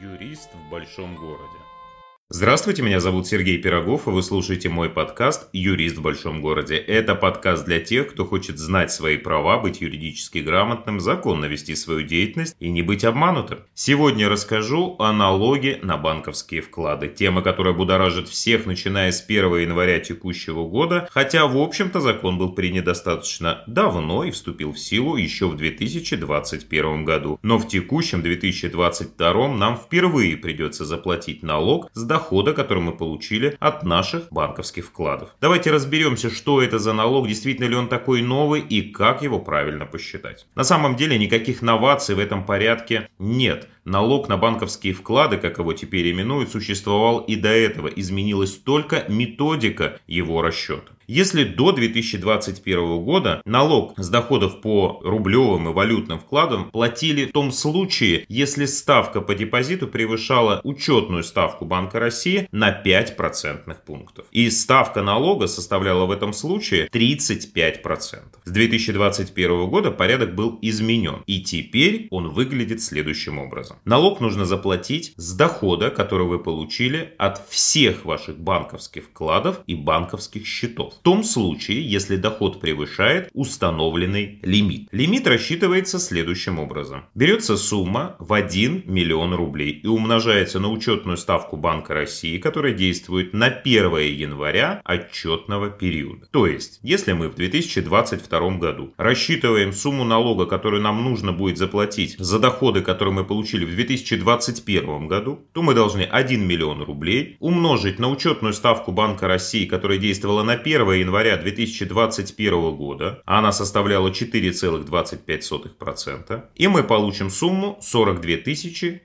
Юрист в большом городе. Здравствуйте, меня зовут Сергей Пирогов, и вы слушаете мой подкаст «Юрист в большом городе». Это подкаст для тех, кто хочет знать свои права, быть юридически грамотным, законно вести свою деятельность и не быть обманутым. Сегодня расскажу о налоге на банковские вклады. Тема, которая будоражит всех, начиная с 1 января текущего года, хотя, в общем-то, закон был принят достаточно давно и вступил в силу еще в 2021 году. Но в текущем 2022 нам впервые придется заплатить налог с дохода дохода, который мы получили от наших банковских вкладов. Давайте разберемся, что это за налог, действительно ли он такой новый и как его правильно посчитать. На самом деле никаких новаций в этом порядке нет. Налог на банковские вклады, как его теперь именуют, существовал и до этого. Изменилась только методика его расчета. Если до 2021 года налог с доходов по рублевым и валютным вкладам платили в том случае, если ставка по депозиту превышала учетную ставку Банка России на 5 процентных пунктов. И ставка налога составляла в этом случае 35%. С 2021 года порядок был изменен. И теперь он выглядит следующим образом. Налог нужно заплатить с дохода, который вы получили от всех ваших банковских вкладов и банковских счетов том случае, если доход превышает установленный лимит. Лимит рассчитывается следующим образом. Берется сумма в 1 миллион рублей и умножается на учетную ставку Банка России, которая действует на 1 января отчетного периода. То есть, если мы в 2022 году рассчитываем сумму налога, которую нам нужно будет заплатить за доходы, которые мы получили в 2021 году, то мы должны 1 миллион рублей умножить на учетную ставку Банка России, которая действовала на 1 января 2021 года, она составляла 4,25%, и мы получим сумму 42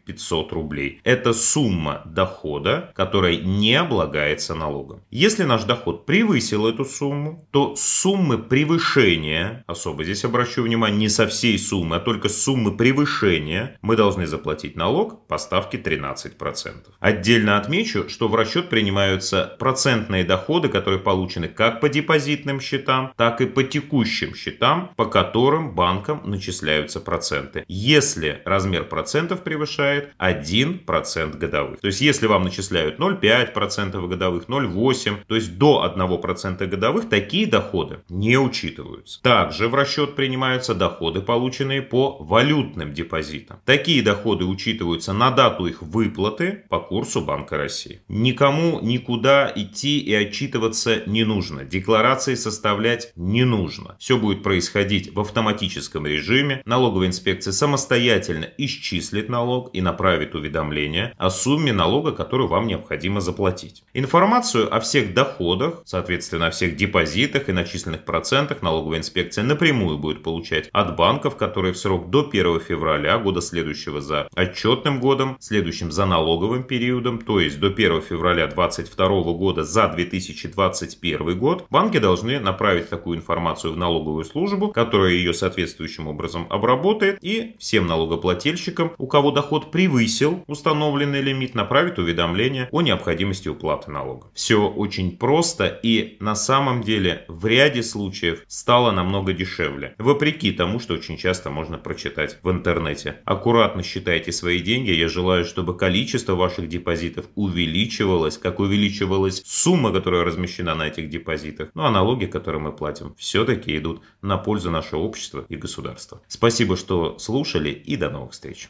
500 рублей. Это сумма дохода, которая не облагается налогом. Если наш доход превысил эту сумму, то суммы превышения, особо здесь обращу внимание, не со всей суммы, а только суммы превышения, мы должны заплатить налог по ставке 13%. Отдельно отмечу, что в расчет принимаются процентные доходы, которые получены как как по депозитным счетам, так и по текущим счетам, по которым банкам начисляются проценты. Если размер процентов превышает 1% годовых. То есть, если вам начисляют 0,5% годовых, 0,8%, то есть до 1% годовых, такие доходы не учитываются. Также в расчет принимаются доходы, полученные по валютным депозитам. Такие доходы учитываются на дату их выплаты по курсу Банка России. Никому никуда идти и отчитываться не нужно нужно, декларации составлять не нужно. Все будет происходить в автоматическом режиме. Налоговая инспекция самостоятельно исчислит налог и направит уведомление о сумме налога, которую вам необходимо заплатить. Информацию о всех доходах, соответственно, о всех депозитах и начисленных процентах налоговая инспекция напрямую будет получать от банков, которые в срок до 1 февраля года следующего за отчетным годом, следующим за налоговым периодом, то есть до 1 февраля 2022 года за 2021 год, год, банки должны направить такую информацию в налоговую службу, которая ее соответствующим образом обработает и всем налогоплательщикам, у кого доход превысил установленный лимит, направит уведомление о необходимости уплаты налога. Все очень просто и на самом деле в ряде случаев стало намного дешевле. Вопреки тому, что очень часто можно прочитать в интернете. Аккуратно считайте свои деньги. Я желаю, чтобы количество ваших депозитов увеличивалось, как увеличивалась сумма, которая размещена на этих депозитах депозитах. Ну а налоги, которые мы платим, все-таки идут на пользу нашего общества и государства. Спасибо, что слушали и до новых встреч.